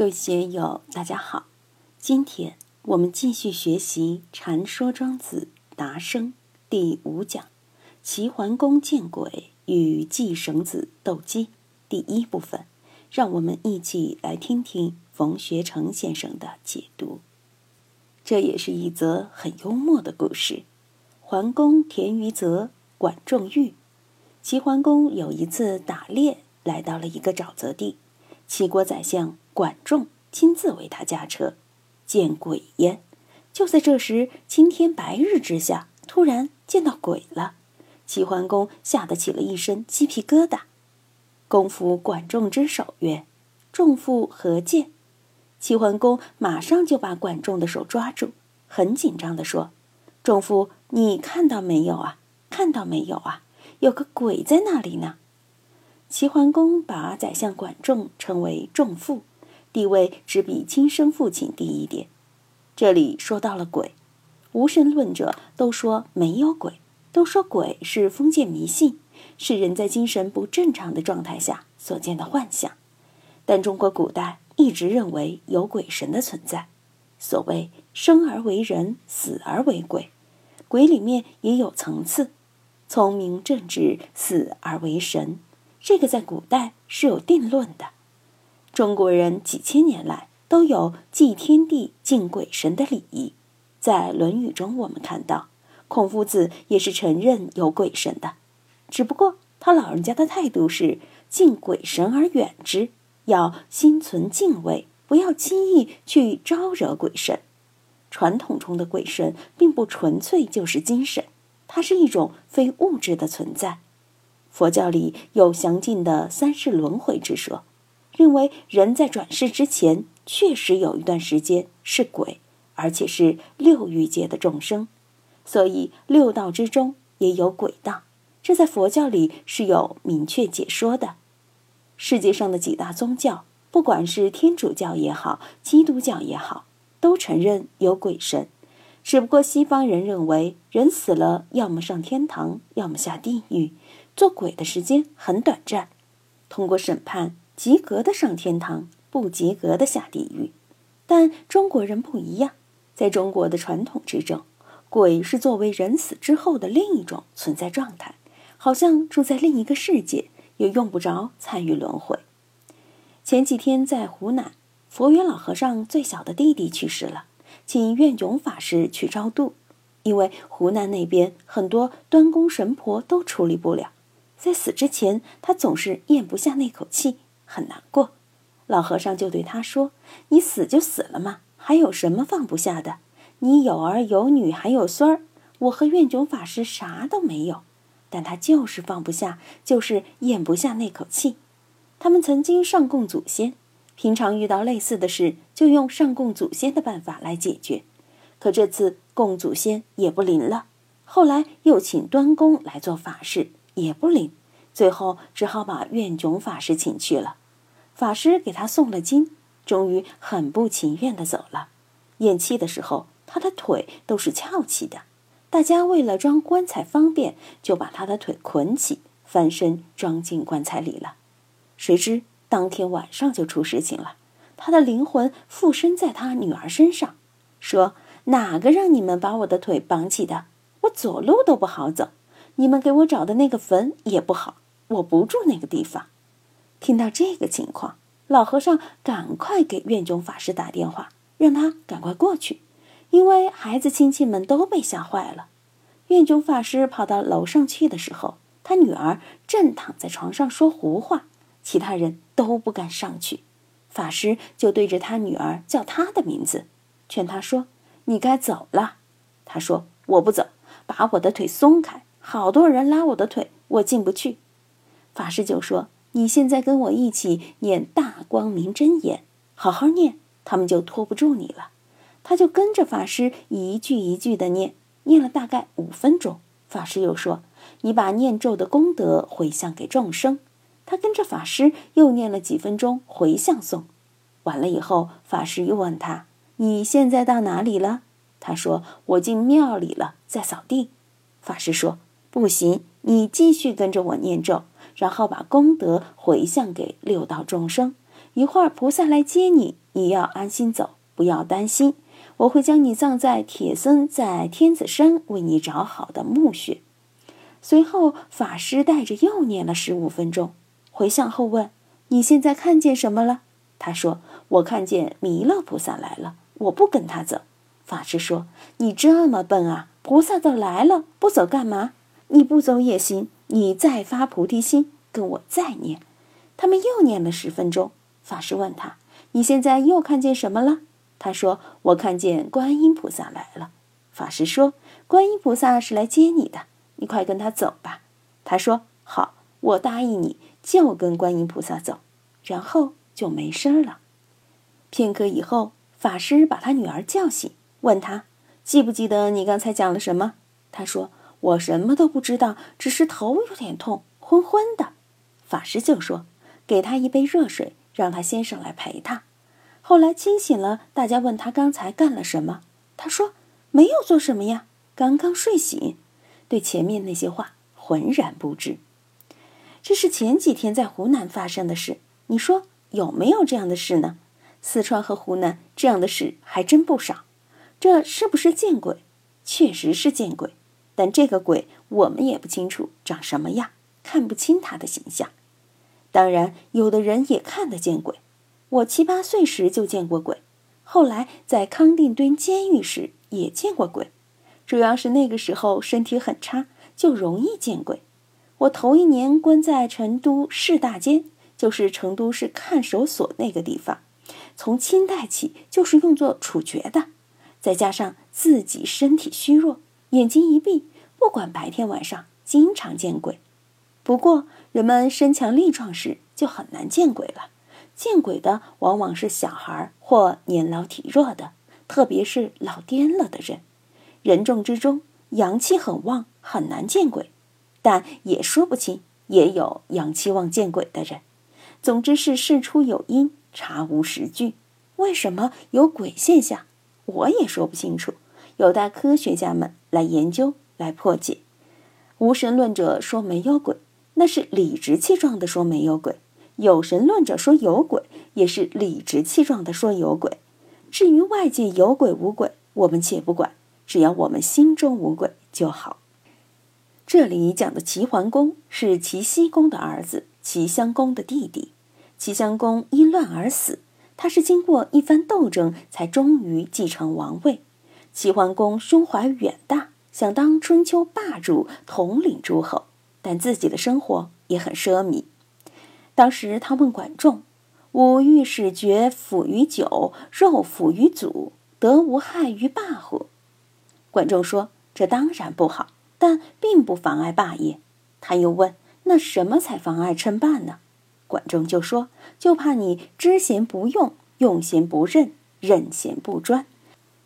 各位学友，大家好！今天我们继续学习《禅说庄子达生》第五讲“齐桓公见鬼与季绳子斗鸡”第一部分，让我们一起来听听冯学成先生的解读。这也是一则很幽默的故事。桓公田于泽，管仲玉。齐桓公有一次打猎，来到了一个沼泽地，齐国宰相。管仲亲自为他驾车，见鬼焉！就在这时，青天白日之下，突然见到鬼了。齐桓公吓得起了一身鸡皮疙瘩。公扶管仲之手曰：“仲父何见？”齐桓公马上就把管仲的手抓住，很紧张地说：“仲父，你看到没有啊？看到没有啊？有个鬼在那里呢！”齐桓公把宰相管仲称为仲父。地位只比亲生父亲低一点。这里说到了鬼，无神论者都说没有鬼，都说鬼是封建迷信，是人在精神不正常的状态下所见的幻想。但中国古代一直认为有鬼神的存在。所谓生而为人，死而为鬼，鬼里面也有层次，聪明正直，死而为神，这个在古代是有定论的。中国人几千年来都有祭天地、敬鬼神的礼仪，在《论语》中我们看到，孔夫子也是承认有鬼神的，只不过他老人家的态度是敬鬼神而远之，要心存敬畏，不要轻易去招惹鬼神。传统中的鬼神并不纯粹就是精神，它是一种非物质的存在。佛教里有详尽的三世轮回之说。认为人在转世之前，确实有一段时间是鬼，而且是六欲界的众生，所以六道之中也有鬼道。这在佛教里是有明确解说的。世界上的几大宗教，不管是天主教也好，基督教也好，都承认有鬼神。只不过西方人认为，人死了要么上天堂，要么下地狱，做鬼的时间很短暂，通过审判。及格的上天堂，不及格的下地狱。但中国人不一样，在中国的传统之中，鬼是作为人死之后的另一种存在状态，好像住在另一个世界，又用不着参与轮回。前几天在湖南，佛缘老和尚最小的弟弟去世了，请愿勇法师去超度，因为湖南那边很多端公神婆都处理不了，在死之前，他总是咽不下那口气。很难过，老和尚就对他说：“你死就死了嘛，还有什么放不下的？你有儿有女还有孙儿，我和愿炯法师啥都没有，但他就是放不下，就是咽不下那口气。他们曾经上供祖先，平常遇到类似的事，就用上供祖先的办法来解决。可这次供祖先也不灵了，后来又请端公来做法事，也不灵，最后只好把愿炯法师请去了。”法师给他诵了经，终于很不情愿的走了。咽气的时候，他的腿都是翘起的。大家为了装棺材方便，就把他的腿捆起，翻身装进棺材里了。谁知当天晚上就出事情了，他的灵魂附身在他女儿身上，说：“哪个让你们把我的腿绑起的？我走路都不好走，你们给我找的那个坟也不好，我不住那个地方。”听到这个情况，老和尚赶快给院中法师打电话，让他赶快过去，因为孩子亲戚们都被吓坏了。院中法师跑到楼上去的时候，他女儿正躺在床上说胡话，其他人都不敢上去。法师就对着他女儿叫他的名字，劝他说：“你该走了。”他说：“我不走，把我的腿松开，好多人拉我的腿，我进不去。”法师就说。你现在跟我一起念大光明真言，好好念，他们就拖不住你了。他就跟着法师一句一句的念，念了大概五分钟。法师又说：“你把念咒的功德回向给众生。”他跟着法师又念了几分钟回向颂。完了以后，法师又问他：“你现在到哪里了？”他说：“我进庙里了，在扫地。”法师说：“不行，你继续跟着我念咒。”然后把功德回向给六道众生，一会儿菩萨来接你，你要安心走，不要担心。我会将你葬在铁僧在天子山为你找好的墓穴。”随后，法师带着又念了十五分钟，回向后问：“你现在看见什么了？”他说：“我看见弥勒菩萨来了，我不跟他走。”法师说：“你这么笨啊！菩萨都来了，不走干嘛？你不走也行，你再发菩提心，跟我再念。”他们又念了十分钟。法师问他：“你现在又看见什么了？”他说：“我看见观音菩萨来了。”法师说：“观音菩萨是来接你的。”你快跟他走吧，他说好，我答应你，就跟观音菩萨走，然后就没声了。片刻以后，法师把他女儿叫醒，问他记不记得你刚才讲了什么？他说我什么都不知道，只是头有点痛，昏昏的。法师就说给他一杯热水，让他先生来陪他。后来清醒了，大家问他刚才干了什么，他说没有做什么呀，刚刚睡醒。对前面那些话浑然不知，这是前几天在湖南发生的事。你说有没有这样的事呢？四川和湖南这样的事还真不少。这是不是见鬼？确实是见鬼，但这个鬼我们也不清楚长什么样，看不清他的形象。当然，有的人也看得见鬼。我七八岁时就见过鬼，后来在康定蹲监狱时也见过鬼。主要是那个时候身体很差，就容易见鬼。我头一年关在成都市大监，就是成都市看守所那个地方，从清代起就是用作处决的。再加上自己身体虚弱，眼睛一闭，不管白天晚上，经常见鬼。不过人们身强力壮时就很难见鬼了。见鬼的往往是小孩或年老体弱的，特别是老颠了的人。人众之中，阳气很旺，很难见鬼，但也说不清，也有阳气旺见鬼的人。总之是事出有因，查无实据。为什么有鬼现象，我也说不清楚，有待科学家们来研究来破解。无神论者说没有鬼，那是理直气壮的说没有鬼；有神论者说有鬼，也是理直气壮的说有鬼。至于外界有鬼无鬼，我们且不管。只要我们心中无鬼就好。这里讲的齐桓公是齐僖公的儿子，齐襄公的弟弟。齐襄公因乱而死，他是经过一番斗争才终于继承王位。齐桓公胸怀远大，想当春秋霸主，统领诸侯，但自己的生活也很奢靡。当时他问管仲：“吾欲使爵辅于酒，肉腐于祖，得无害于霸乎？”管仲说：“这当然不好，但并不妨碍霸业。”他又问：“那什么才妨碍称霸呢？”管仲就说：“就怕你知贤不用，用贤不任，任贤不专。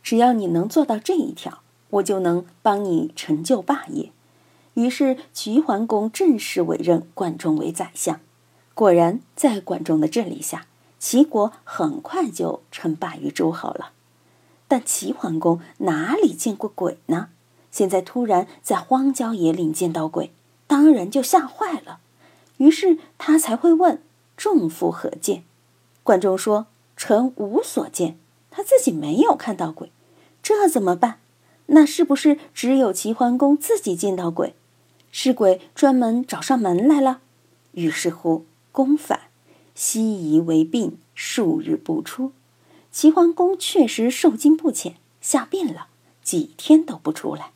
只要你能做到这一条，我就能帮你成就霸业。”于是齐桓公正式委任管仲为宰相。果然，在管仲的治理下，齐国很快就称霸于诸侯了。但齐桓公哪里见过鬼呢？现在突然在荒郊野岭见到鬼，当然就吓坏了。于是他才会问：“众夫何见？”管仲说：“臣无所见。”他自己没有看到鬼，这怎么办？那是不是只有齐桓公自己见到鬼？是鬼专门找上门来了？于是乎，公反，西夷为病，数日不出。齐桓公确实受惊不浅，吓病了，几天都不出来。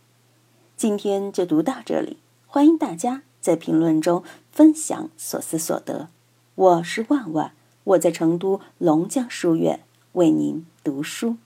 今天就读到这里，欢迎大家在评论中分享所思所得。我是万万，我在成都龙江书院为您读书。